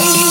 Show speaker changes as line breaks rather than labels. you.